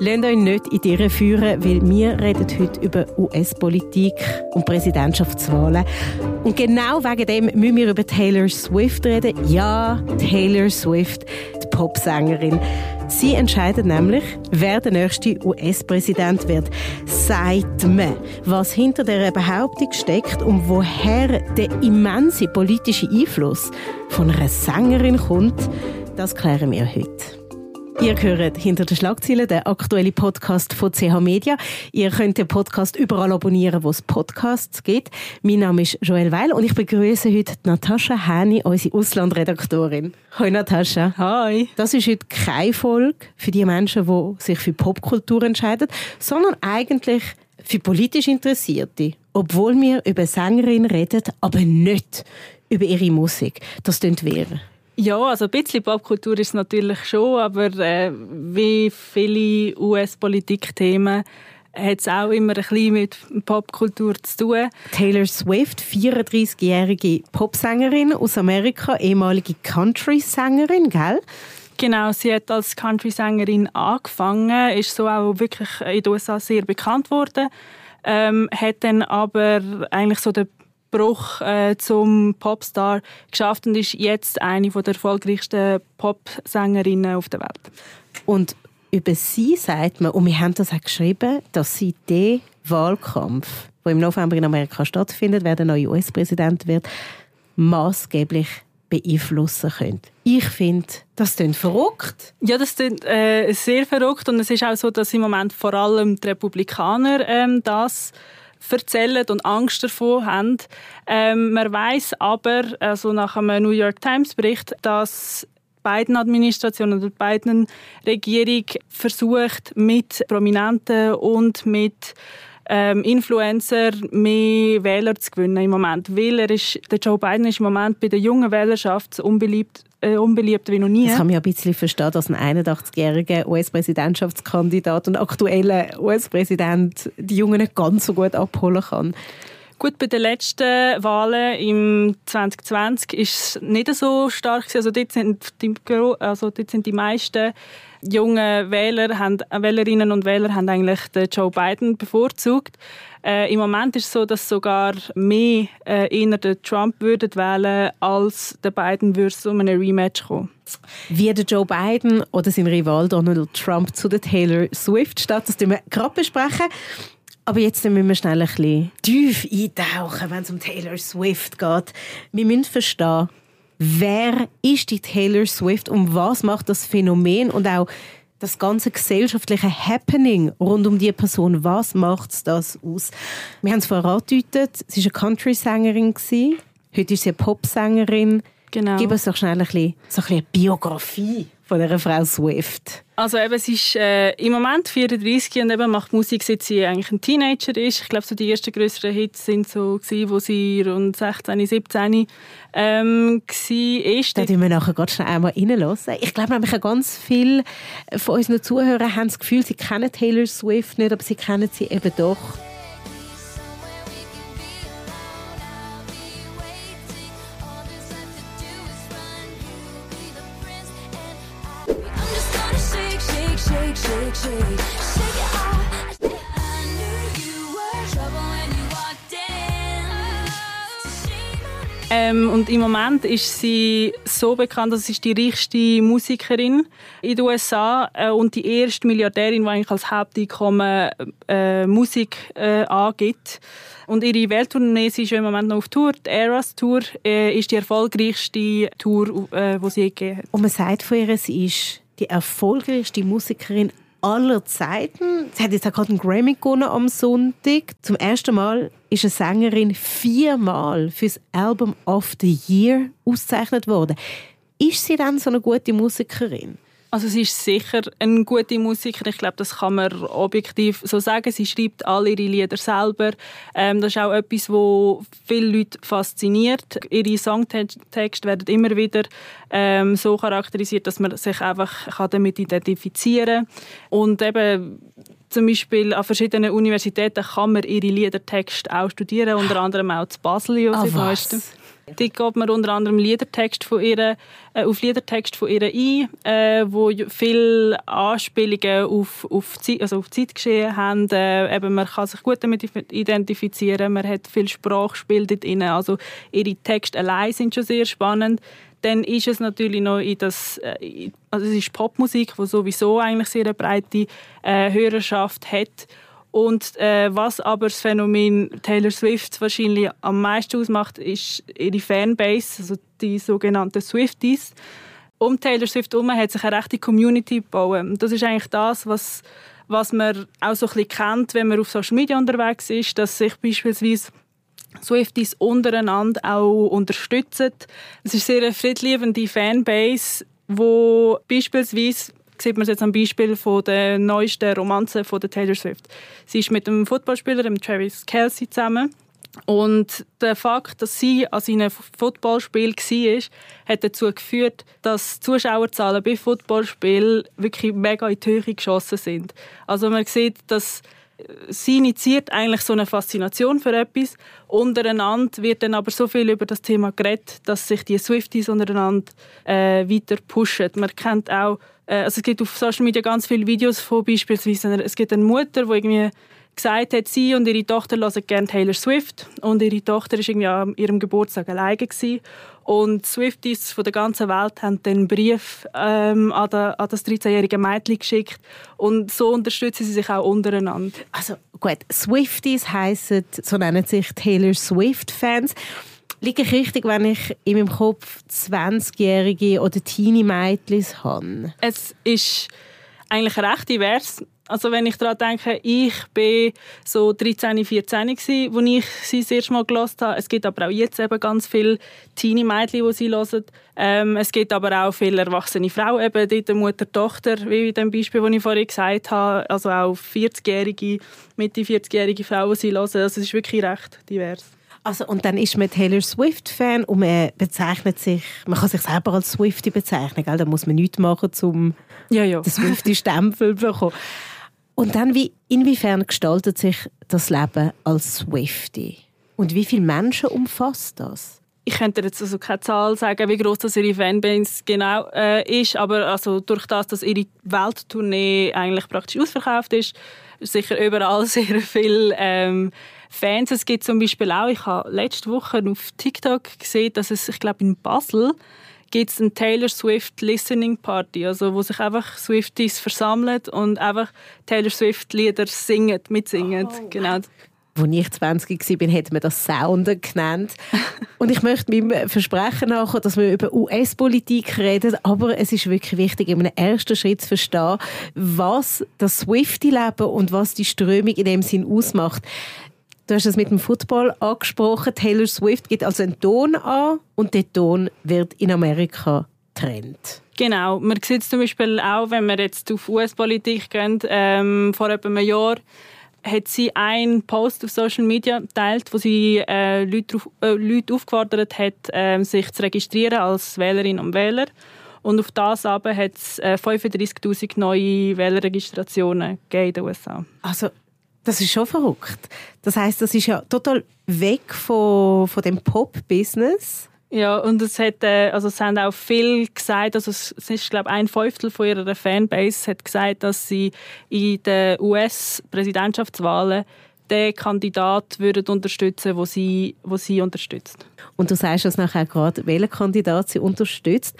Lasst euch nicht in die Irre führen, weil wir reden heute über US-Politik und Präsidentschaftswahlen. Und genau wegen dem müssen wir über Taylor Swift reden. Ja, Taylor Swift, die Popsängerin. Sie entscheidet nämlich, wer der nächste US-Präsident wird. Sagt man, was hinter der Behauptung steckt und woher der immense politische Einfluss von einer Sängerin kommt, das klären wir heute. Ihr hört hinter den Schlagzeilen den aktuellen Podcast von CH Media. Ihr könnt den Podcast überall abonnieren, wo es Podcasts gibt. Mein Name ist Joel Weil und ich begrüße heute Natascha Häni, unsere Auslandredaktorin. Hallo Natascha. Hi. Das ist heute keine Folge für die Menschen, die sich für Popkultur entscheiden, sondern eigentlich für politisch Interessierte. Obwohl wir über Sängerin reden, aber nicht über ihre Musik. Das klingt wäre. Ja, also ein bisschen Popkultur ist es natürlich schon, aber äh, wie viele US-Politikthemen hat es auch immer ein bisschen mit Popkultur zu tun. Taylor Swift, 34-jährige Popsängerin aus Amerika, ehemalige Country-Sängerin, gell? Genau, sie hat als Country-Sängerin angefangen, ist so auch wirklich in den USA sehr bekannt worden, ähm, hat dann aber eigentlich so den Bruch äh, zum Popstar geschafft und ist jetzt eine der erfolgreichsten Popsängerinnen auf der Welt. Und über sie sagt man, und wir haben das auch geschrieben, dass sie den Wahlkampf, der im November in Amerika stattfindet, wer der neue US-Präsident wird, maßgeblich beeinflussen könnte. Ich finde, das klingt verrückt. Ja, das klingt äh, sehr verrückt und es ist auch so, dass im Moment vor allem die Republikaner ähm, das erzählen und Angst davor haben. Ähm, man weiß aber, also nach einem New York Times Bericht, dass beiden Administrationen oder beiden Regierung versucht, mit Prominenten und mit ähm, Influencer mehr Wähler zu gewinnen im Moment. Weil er ist, der Joe Biden ist im Moment bei der jungen Wählerschaft unbeliebt, äh, unbeliebt wie noch nie. Das kann man ja ein bisschen verstehen, dass ein 81-jähriger US-Präsidentschaftskandidat und aktueller US-Präsident die Jungen nicht ganz so gut abholen kann. Gut, bei den letzten Wahlen im 2020 ist es nicht so stark. Also dort sind die, also dort sind die meisten jungen Wähler, haben, Wählerinnen und Wähler haben eigentlich den Joe Biden bevorzugt. Äh, Im Moment ist es so, dass sogar mehr äh, eher den Trump würden wählen als der Biden würde um eine Rematch kommen. Wie der Joe Biden oder sein Rival Donald Trump zu der Taylor Swift steht, das wir gerade besprechen. Aber jetzt müssen wir schnell ein bisschen tief eintauchen, wenn es um Taylor Swift geht. Wir müssen verstehen, wer ist die Taylor Swift und was macht das Phänomen und auch das ganze gesellschaftliche Happening rund um die Person, was macht das aus? Wir haben es vorher angedeutet, sie war eine Country-Sängerin, heute ist sie eine Popsängerin. Genau. Gib uns doch schnell ein bisschen, so ein bisschen eine Biografie von der Frau Swift. Also eben, sie ist äh, im Moment 34 und eben macht Musik, seit sie eigentlich ein Teenager ist. Ich glaube, so die ersten größeren Hits sind so gewesen, wo sie rund 16, 17 ähm, war. Da tun wir nachher ganz schnell einmal reinlassen. Ich glaube nämlich ganz viele von unseren Zuhörern haben das Gefühl, sie kennen Taylor Swift nicht, aber sie kennen sie eben doch. Ähm, und im Moment ist sie so bekannt, dass sie die reichste Musikerin in den USA äh, und die erste Milliardärin, die eigentlich als Haupteinkommen äh, Musik äh, angibt. Und ihre Welttournee, sie ist im Moment noch auf Tour. Die Eras Tour äh, ist die erfolgreichste Tour, äh, die sie je gegeben hat. Und man sagt von ihr, sie ist die erfolgreichste Musikerin aller Zeiten. Sie hat jetzt auch gerade einen Grammy gewonnen am Sonntag. Zum ersten Mal ist eine Sängerin viermal fürs Album of the Year ausgezeichnet worden. Ist sie dann so eine gute Musikerin? Also sie ist sicher eine gute Musikerin. Ich glaube, das kann man objektiv so sagen. Sie schreibt alle ihre Lieder selber. Ähm, das ist auch etwas, wo viele Leute fasziniert. Ihre Songtexte werden immer wieder ähm, so charakterisiert, dass man sich einfach damit identifizieren kann. Und eben zum Beispiel an verschiedenen Universitäten kann man ihre Liedertexte auch studieren, unter anderem auch zu Basel, Josef ah, Die geht man unter anderem Liedertext von ihr, äh, auf Liedertext von ihr ein, äh, wo viele Anspielungen auf, auf, Zeit, also auf Zeitgeschehen haben. Äh, eben, man kann sich gut damit identifizieren, man hat viel Sprachspiel dort drin. Also ihre Texte allein sind schon sehr spannend dann ist es natürlich noch in das, äh, also es ist Popmusik, die sowieso eigentlich sehr eine breite äh, Hörerschaft hat und äh, was aber das Phänomen Taylor Swift wahrscheinlich am meisten ausmacht, ist ihre Fanbase, also die sogenannten Swifties. Um Taylor Swift herum hat sich eine rechte Community gebaut. Das ist eigentlich das, was, was man auch so ein bisschen kennt, wenn man auf Social Media unterwegs ist, dass sich beispielsweise Swifties untereinander auch unterstützen. Es ist sehr eine friedliebende Fanbase, wo beispielsweise sieht man es jetzt am Beispiel von der neuesten Romanze von der Taylor Swift. Sie ist mit dem Footballspieler, dem Travis Kelsey, zusammen. Und der Fakt, dass sie an seinem Footballspiel war, hat dazu geführt, dass die Zuschauerzahlen bei Footballspielen wirklich mega in die Höhe geschossen sind. Also man sieht, dass sie initiiert eigentlich so eine Faszination für etwas. Untereinander wird dann aber so viel über das Thema geredet, dass sich die Swifties untereinander äh, weiter pushen. Man kennt auch, also es gibt auf Social Media ganz viele Videos von beispielsweise, es gibt eine Mutter, die irgendwie gesagt hat, sie und ihre Tochter hören gerne Taylor Swift und ihre Tochter war irgendwie an ihrem Geburtstag alleine gewesen. und Swifties von der ganzen Welt haben den Brief ähm, an, der, an das 13-jährige Mädchen geschickt und so unterstützen sie sich auch untereinander. Also gut, Swifties heißen, so nennen sich Taylor Swift Fans. Liege ich richtig, wenn ich in meinem Kopf 20-jährige oder Teenie-Mädchen habe? Es ist eigentlich recht divers. Also wenn ich daran denke, ich war so 13, 14 gewesen, als ich sie das erste Mal gelesen habe. Es gibt aber auch jetzt eben ganz viele Teenie-Mädchen, die sie hören. Ähm, es gibt aber auch viele erwachsene Frauen, eben dort Mutter, Tochter, wie in dem Beispiel, das ich vorhin gesagt habe. Also auch 40-jährige, Mitte 40-jährige Frauen, die sie hören. Also es ist wirklich recht divers. Also, und dann ist man Taylor Swift-Fan und man bezeichnet sich, man kann sich selber als Swiftie bezeichnen, gell? da muss man nichts machen, um ja, ja. den Swiftie-Stempel zu bekommen. Und dann, wie, inwiefern gestaltet sich das Leben als Swiftie? Und wie viele Menschen umfasst das? Ich könnte jetzt also keine Zahl sagen, wie groß das ihre Fanbase genau äh, ist, aber also durch das, dass ihre Welttournee eigentlich praktisch ausverkauft ist, sicher überall sehr viele ähm, Fans. Es gibt zum Beispiel auch, ich habe letzte Woche auf TikTok gesehen, dass es, ich glaube in Basel gibt es eine Taylor Swift Listening Party, also wo sich einfach Swifties versammeln und einfach Taylor Swift Lieder singen, mitsingen. Oh. Genau. Als ich 20 war, hat man das Sounden genannt. Und ich möchte meinem Versprechen nachher, dass wir über US-Politik reden, aber es ist wirklich wichtig, in einem ersten Schritt zu verstehen, was das Swiftie-Leben und was die Strömung in dem Sinn ausmacht. Du hast es mit dem Football angesprochen. Taylor Swift gibt also einen Ton an und der Ton wird in Amerika getrennt. Genau. Man sieht es zum Beispiel auch, wenn wir jetzt auf US-Politik gehen. Ähm, vor etwa einem Jahr hat sie einen Post auf Social Media geteilt, wo sie äh, Leute, äh, Leute aufgefordert hat, äh, sich zu registrieren als Wählerin und Wähler. Und auf das aber hat es äh, 35'000 neue Wählerregistrationen in den USA. Also das ist schon verrückt. Das heißt, das ist ja total weg von, von dem Pop-Business. Ja, und es, hat, äh, also es haben auch viele gesagt, also es ist, glaube ein Fünftel von ihrer Fanbase hat gesagt, dass sie in den US-Präsidentschaftswahlen den Kandidat würden unterstützen, wo sie, wo sie unterstützt. Und du sagst uns nachher gerade, welchen Kandidat sie unterstützt.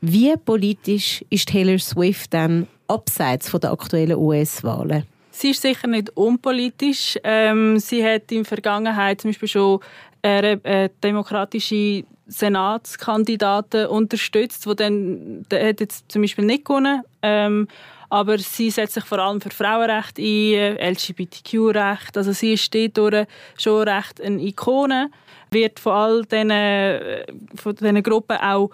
Wie politisch ist Taylor Swift dann abseits von der aktuellen US-Wahlen? Sie ist sicher nicht unpolitisch. Ähm, sie hat in der Vergangenheit zum Beispiel schon eine, eine demokratische Senatskandidaten unterstützt, wo dann der hat jetzt zum Beispiel nicht gewonnen. Ähm, aber sie setzt sich vor allem für Frauenrechte ein, LGBTQ-Recht. Also sie ist dort schon recht eine Ikone, wird von all diesen, äh, von diesen Gruppen auch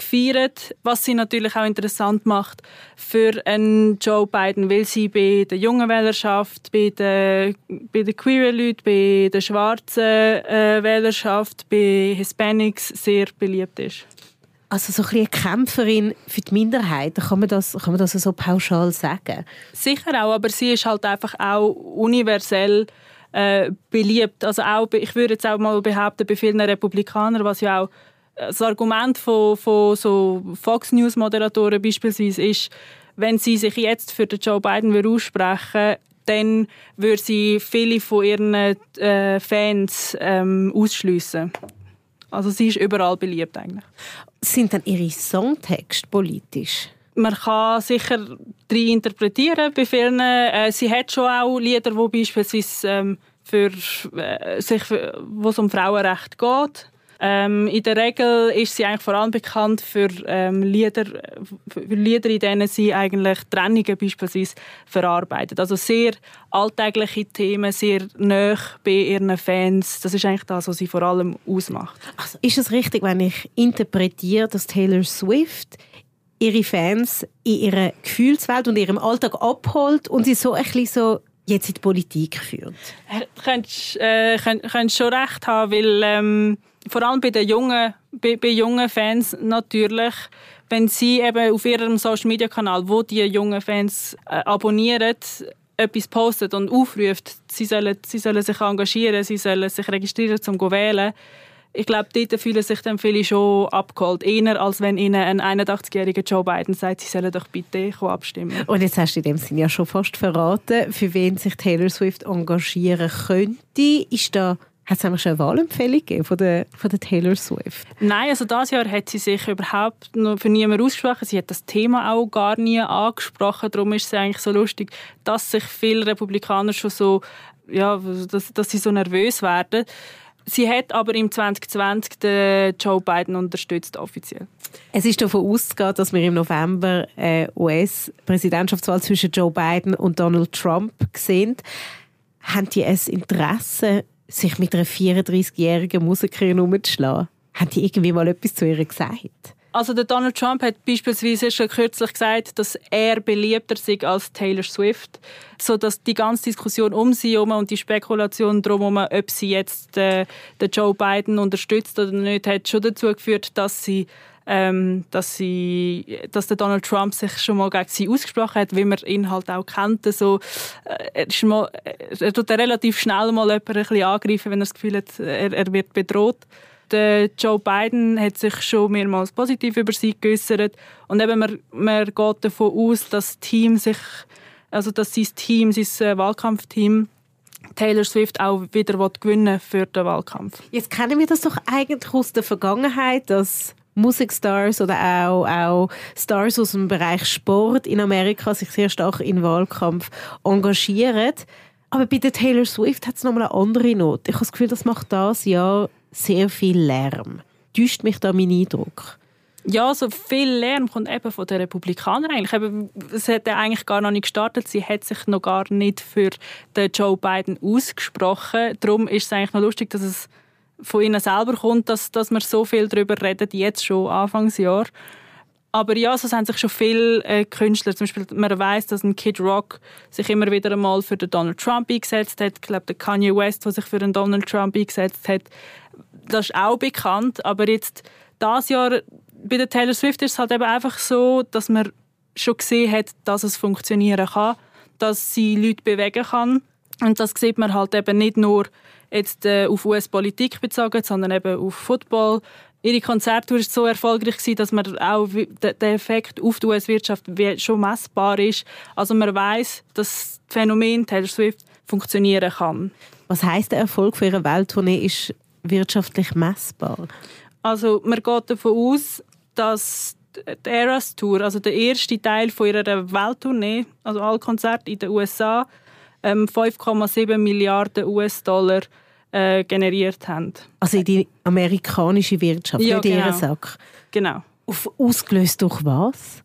gefeiert, was sie natürlich auch interessant macht für einen Joe Biden, weil sie bei der jungen Wählerschaft, bei der, bei den queeren Leuten, bei der schwarzen äh, Wählerschaft, bei Hispanics sehr beliebt ist. Also so ein eine Kämpferin für die Minderheit, kann man das, kann man das so pauschal sagen? Sicher auch, aber sie ist halt einfach auch universell äh, beliebt. Also auch, ich würde jetzt auch mal behaupten, bei vielen Republikanern, was ja auch das Argument von, von so Fox News Moderatoren beispielsweise ist, wenn sie sich jetzt für den Joe Biden aussprechen dann würde sie viele von ihren äh, Fans ähm, ausschliessen. Also sie ist überall beliebt eigentlich. Sind dann ihre Songtexte politisch? Man kann sicher drin interpretieren bei vielen. Äh, sie hat schon auch Lieder, wo beispielsweise ähm, für, äh, sich, wo es um Frauenrecht geht. Ähm, in der Regel ist sie eigentlich vor allem bekannt für, ähm, Lieder, für Lieder, in denen sie eigentlich Trennungen beispielsweise verarbeitet. Also sehr alltägliche Themen, sehr nah bei ihren Fans. Das ist eigentlich das, was sie vor allem ausmacht. Also ist es richtig, wenn ich interpretiere, dass Taylor Swift ihre Fans in ihrer Gefühlswelt und ihrem Alltag abholt und sie so ein bisschen so jetzt in die Politik führt? Du könntest, äh, könntest schon recht haben, weil ähm, vor allem bei den jungen, bei, bei jungen Fans natürlich, wenn sie eben auf ihrem Social Media Kanal, wo die jungen Fans äh, abonnieren, etwas postet und aufruft, sie sollen, sie sollen sich engagieren, sie sollen sich registrieren, um zu wählen. Ich glaube, dort fühlen sich dann viele schon abgeholt. Eher, als wenn ihnen ein 81-jähriger Joe Biden sagt, sie sollen doch bitte abstimmen. Und jetzt hast du in dem Sinne ja schon fast verraten, für wen sich Taylor Swift engagieren könnte. Ist da hat es schon eine Wahlempfehlung gegeben von der, von der Taylor Swift? Nein, also dieses Jahr hat sie sich überhaupt noch für niemanden ausgesprochen. Sie hat das Thema auch gar nie angesprochen. Darum ist es eigentlich so lustig, dass sich viele Republikaner schon so, ja, dass, dass sie so nervös werden. Sie hat aber im 2020 den Joe Biden unterstützt, offiziell. Es ist davon auszugehen, dass wir im November äh, US-Präsidentschaftswahl zwischen Joe Biden und Donald Trump sehen. Haben die ein Interesse sich mit einer 34-jährigen Musikerin umzuschlagen? Haben die irgendwie mal etwas zu ihr gesagt? Also der Donald Trump hat beispielsweise schon kürzlich gesagt, dass er beliebter sei als Taylor Swift, so dass die ganze Diskussion um sie herum und die Spekulation darum, ob sie jetzt äh, den Joe Biden unterstützt oder nicht, hat schon dazu geführt, dass sie ähm, dass, sie, dass der Donald Trump sich schon mal gegen sie ausgesprochen hat, wie man ihn halt auch kennt. Also, äh, er, ist mal, er tut relativ schnell mal jemanden ein bisschen angreifen, wenn er das Gefühl hat, er, er wird bedroht. Der Joe Biden hat sich schon mehrmals positiv über sie geäußert und eben man, man geht davon aus, dass Team sich, also dass sein Team, sein äh, Wahlkampfteam Taylor Swift auch wieder gewinnen für den Wahlkampf. Jetzt kennen wir das doch eigentlich aus der Vergangenheit, dass Musikstars oder auch, auch Stars aus dem Bereich Sport in Amerika sich sehr stark in Wahlkampf engagieren. Aber bei der Taylor Swift hat es nochmal eine andere Note. Ich habe das Gefühl, das macht das Jahr sehr viel Lärm. Täuscht mich da mein Eindruck? Ja, so viel Lärm kommt eben von den Republikanern eigentlich. Eben, es hat ja eigentlich gar noch nicht gestartet. Sie hat sich noch gar nicht für den Joe Biden ausgesprochen. Darum ist es eigentlich noch lustig, dass es von ihnen selber kommt, dass, dass wir so viel darüber reden, jetzt schon Anfangsjahr. Aber ja, so haben sich schon viele äh, Künstler, zum Beispiel, man weiß, dass ein Kid Rock sich immer wieder einmal für den Donald Trump eingesetzt hat. Ich glaube, der Kanye West, der sich für den Donald Trump eingesetzt hat, das ist auch bekannt. Aber jetzt, das Jahr, bei der Taylor Swift ist es halt eben einfach so, dass man schon gesehen hat, dass es funktionieren kann, dass sie Leute bewegen kann. Und das sieht man halt eben nicht nur jetzt äh, auf US-Politik bezogen, sondern eben auf Football. Ihre Konzerttour war so erfolgreich, dass man auch der Effekt auf die US-Wirtschaft schon messbar ist. Also man weiß, dass das Phänomen Taylor Swift funktionieren kann. Was heißt der Erfolg für ihre Welttournee ist wirtschaftlich messbar? Also man geht davon aus, dass die Eras Tour, also der erste Teil von ihrer Welttournee, also alle Konzerte in den USA, 5,7 ähm, Milliarden US-Dollar äh, generiert haben. Also in die amerikanische Wirtschaft, ja, nicht genau. ihren Sack? Genau. Auf, ausgelöst durch was?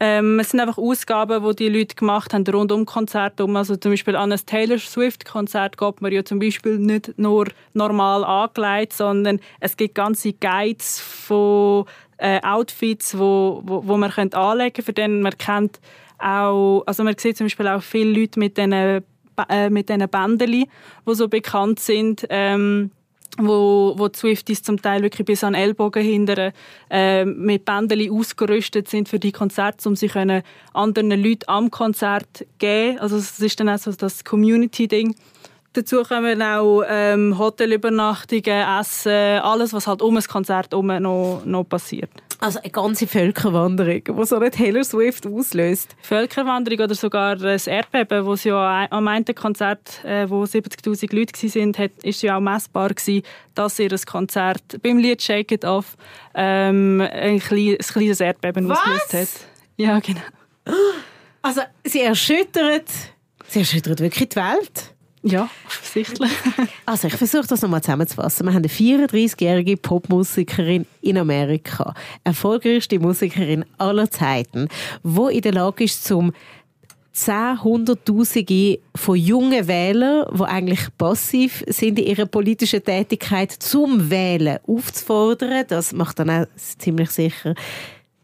Ähm, es sind einfach Ausgaben, die die Leute gemacht haben rund um Konzerte. Also zum Beispiel an ein Taylor Swift-Konzert geht man ja zum Beispiel nicht nur normal angelegt, sondern es gibt ganze Guides von äh, Outfits, wo, wo, wo man anlegen könnte, für den man kennt auch, also man sieht zum Beispiel auch viele Leute mit diesen, äh, mit diesen Bändern, die so bekannt sind, ähm, wo, wo die Swifties zum Teil wirklich bis an den Ellbogen hindern, äh, mit Bändern ausgerüstet sind für die Konzerte, um sie anderen Leuten am Konzert geben. Also es ist dann auch so das Community-Ding. Dazu kommen auch ähm, Hotelübernachtungen, Essen, alles, was halt um das Konzert herum noch, noch passiert. Also eine ganze Völkerwanderung, die so eine Taylor Swift auslöst. Völkerwanderung oder sogar das Erdbeben, wo sie ja am einen Konzert, äh, wo 70'000 Leute waren, hat, ist ja auch messbar gewesen, dass ihr das Konzert beim Lied «Shake It Off» ähm, ein, klein, ein kleines Erdbeben Was? ausgelöst hat. Ja, genau. Also sie erschüttert, sie erschüttert wirklich die Welt. Ja, offensichtlich. Also ich versuche das nochmal zusammenzufassen. Wir haben eine 34-jährige Popmusikerin in Amerika, erfolgreichste Musikerin aller Zeiten, wo in der Lage ist, zum Zehnhunderttausende von jungen Wählern, die eigentlich passiv sind in ihrer politischen Tätigkeit, zum Wählen aufzufordern. Das macht dann auch ziemlich sicher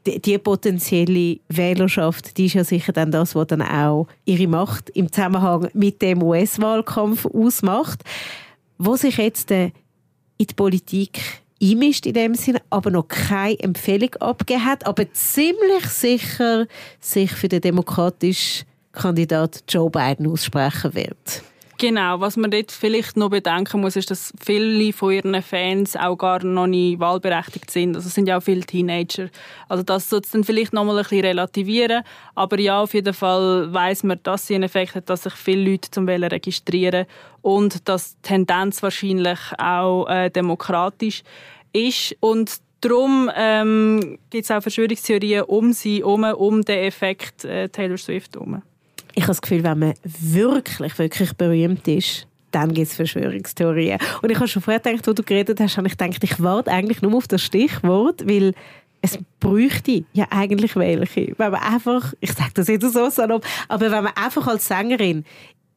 die, die potenzielle Wählerschaft, die ist ja sicher dann das, was dann auch ihre Macht im Zusammenhang mit dem US-Wahlkampf ausmacht, wo sich jetzt äh, in die Politik einmischt in dem Sinne, aber noch keine Empfehlung abgegeben hat, aber ziemlich sicher sich für den demokratischen Kandidat Joe Biden aussprechen wird. Genau, was man dort vielleicht noch bedenken muss, ist, dass viele von ihren Fans auch gar noch nicht wahlberechtigt sind. Also es sind ja auch viele Teenager. Also das sollte dann vielleicht noch mal ein bisschen relativieren. Aber ja, auf jeden Fall weiß man, dass sie einen Effekt hat, dass sich viele Leute zum Wählen registrieren und dass die Tendenz wahrscheinlich auch äh, demokratisch ist. Und Darum ähm, gibt es auch Verschwörungstheorien um sie herum, um den Effekt äh, Taylor Swift herum ich habe das Gefühl, wenn man wirklich, wirklich berühmt ist, dann gibt es Verschwörungstheorien. Und ich habe schon vorher gedacht, wo du geredet hast, habe ich gedacht, ich warte eigentlich nur auf das Stichwort, weil es bräuchte ja eigentlich welche. Wenn man einfach, ich sage das jetzt so salopp, aber wenn man einfach als Sängerin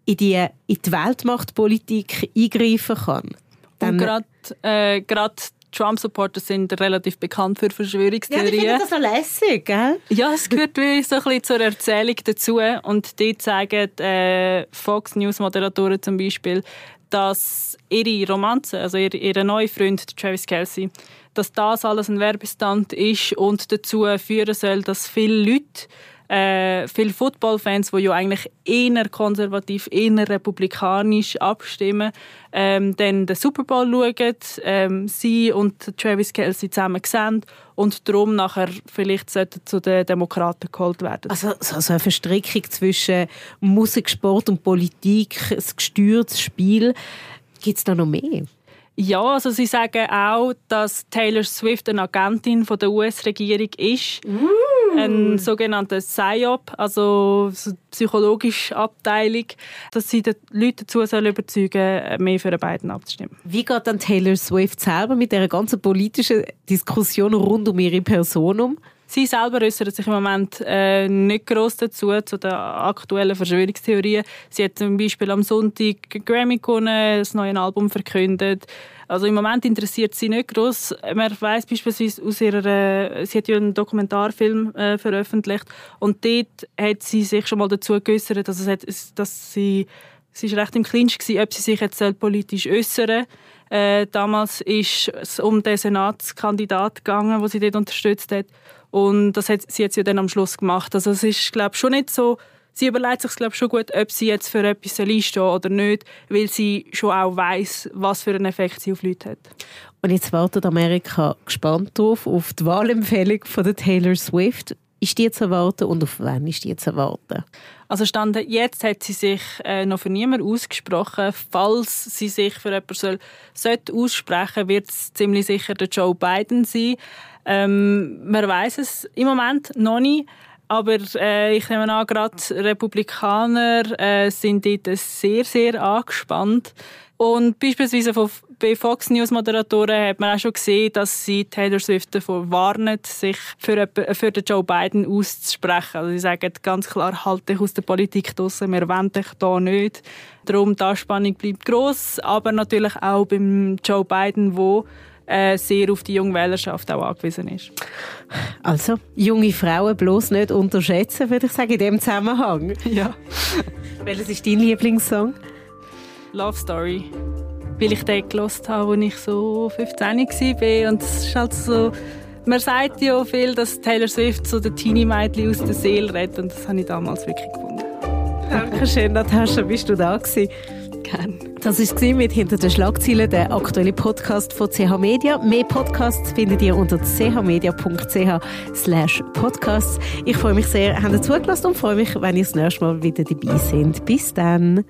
in die, in die Weltmachtpolitik eingreifen kann. Dann Und gerade äh, Trump-Supporter sind relativ bekannt für Verschwörungstheorien. Ja, ich finde das so lässig, gell? Ja, es gehört wie so ein bisschen zur Erzählung dazu. Und dort sagen äh, Fox News-Moderatoren zum Beispiel, dass ihre Romanze, also ihr, ihr neuer Freund Travis Kelsey, dass das alles ein Werbestand ist und dazu führen soll, dass viele Leute äh, viele Footballfans, die ja eigentlich eher konservativ, eher republikanisch abstimmen, ähm, dann den Super Bowl schauen, ähm, sie und Travis Kelsey zusammen sehen und darum nachher vielleicht zu den Demokraten geholt werden. Also, also eine Verstrickung zwischen Musik, Sport und Politik, ein gesteuertes Spiel. Gibt es da noch mehr? Ja, also sie sagen auch, dass Taylor Swift eine Agentin von der US-Regierung ist. Mm. Ein sogenannter PSYOP, also eine psychologische Abteilung, dass sie die Leute dazu sollen überzeugen mehr für Biden abzustimmen. Wie geht dann Taylor Swift selber mit der ganzen politischen Diskussion rund um ihre Person um? Sie selber äußert sich im Moment äh, nicht groß dazu, zu den aktuellen Verschwörungstheorien. Sie hat zum Beispiel am Sonntag Grammy gewonnen, das neue Album verkündet. Also im Moment interessiert sie nicht groß. Man weiß beispielsweise aus ihrer, sie hat ja einen Dokumentarfilm äh, veröffentlicht und dort hat sie sich schon mal dazu geäußert, dass, es hat, dass sie, sie ist recht im Clinch gewesen, ob sie sich jetzt politisch äußern äh, damals ist es um den Senatskandidat gegangen, wo sie dort unterstützt hat. Und das hat sie jetzt ja dann am Schluss gemacht. Also es ist, glaube schon nicht so, sie überlegt sich glaube schon gut, ob sie jetzt für etwas einstehen oder nicht, weil sie schon auch weiß, was für einen Effekt sie auf Leute hat. Und jetzt wartet Amerika gespannt drauf, auf die Wahlempfehlung von der Taylor Swift. Ist die zu erwarten und auf wann ist die zu erwarten? Also Stand jetzt hat sie sich äh, noch für niemanden ausgesprochen. Falls sie sich für jemanden soll, sollte aussprechen, wird es ziemlich sicher der Joe Biden sein. Ähm, man weiß es im Moment noch nicht. Aber äh, ich nehme an, gerade Republikaner äh, sind dort sehr, sehr angespannt. Und beispielsweise von, bei Fox News Moderatoren hat man auch schon gesehen, dass sie Taylor Swift davor warnen, sich für, für den Joe Biden auszusprechen. Also sie sagen ganz klar, halt dich aus der Politik draussen, wir wollen dich da nicht. Darum, die Anspannung bleibt gross, aber natürlich auch beim Joe Biden, wo äh, sehr auf die junge Wählerschaft auch angewiesen ist. Also, junge Frauen bloß nicht unterschätzen, würde ich sagen, in dem Zusammenhang. Ja. Welches ist dein Lieblingssong? Love Story. Weil ich den gelost habe, als ich so 15 war. Und es ist halt so... Man sagt ja viel, dass Taylor Swift so der Teenie-Mädchen aus der Seele redet. Und das habe ich damals wirklich gefunden. Dankeschön, Natascha. Bist du da gewesen? Gerne. Das ist mit «Hinter den Schlagzeilen», der aktuelle Podcast von CH Media. Mehr Podcasts findet ihr unter chmedia.ch podcasts. Ich freue mich sehr, habt ihr zugelassen und freue mich, wenn ihr das nächste Mal wieder dabei seid. Bis dann.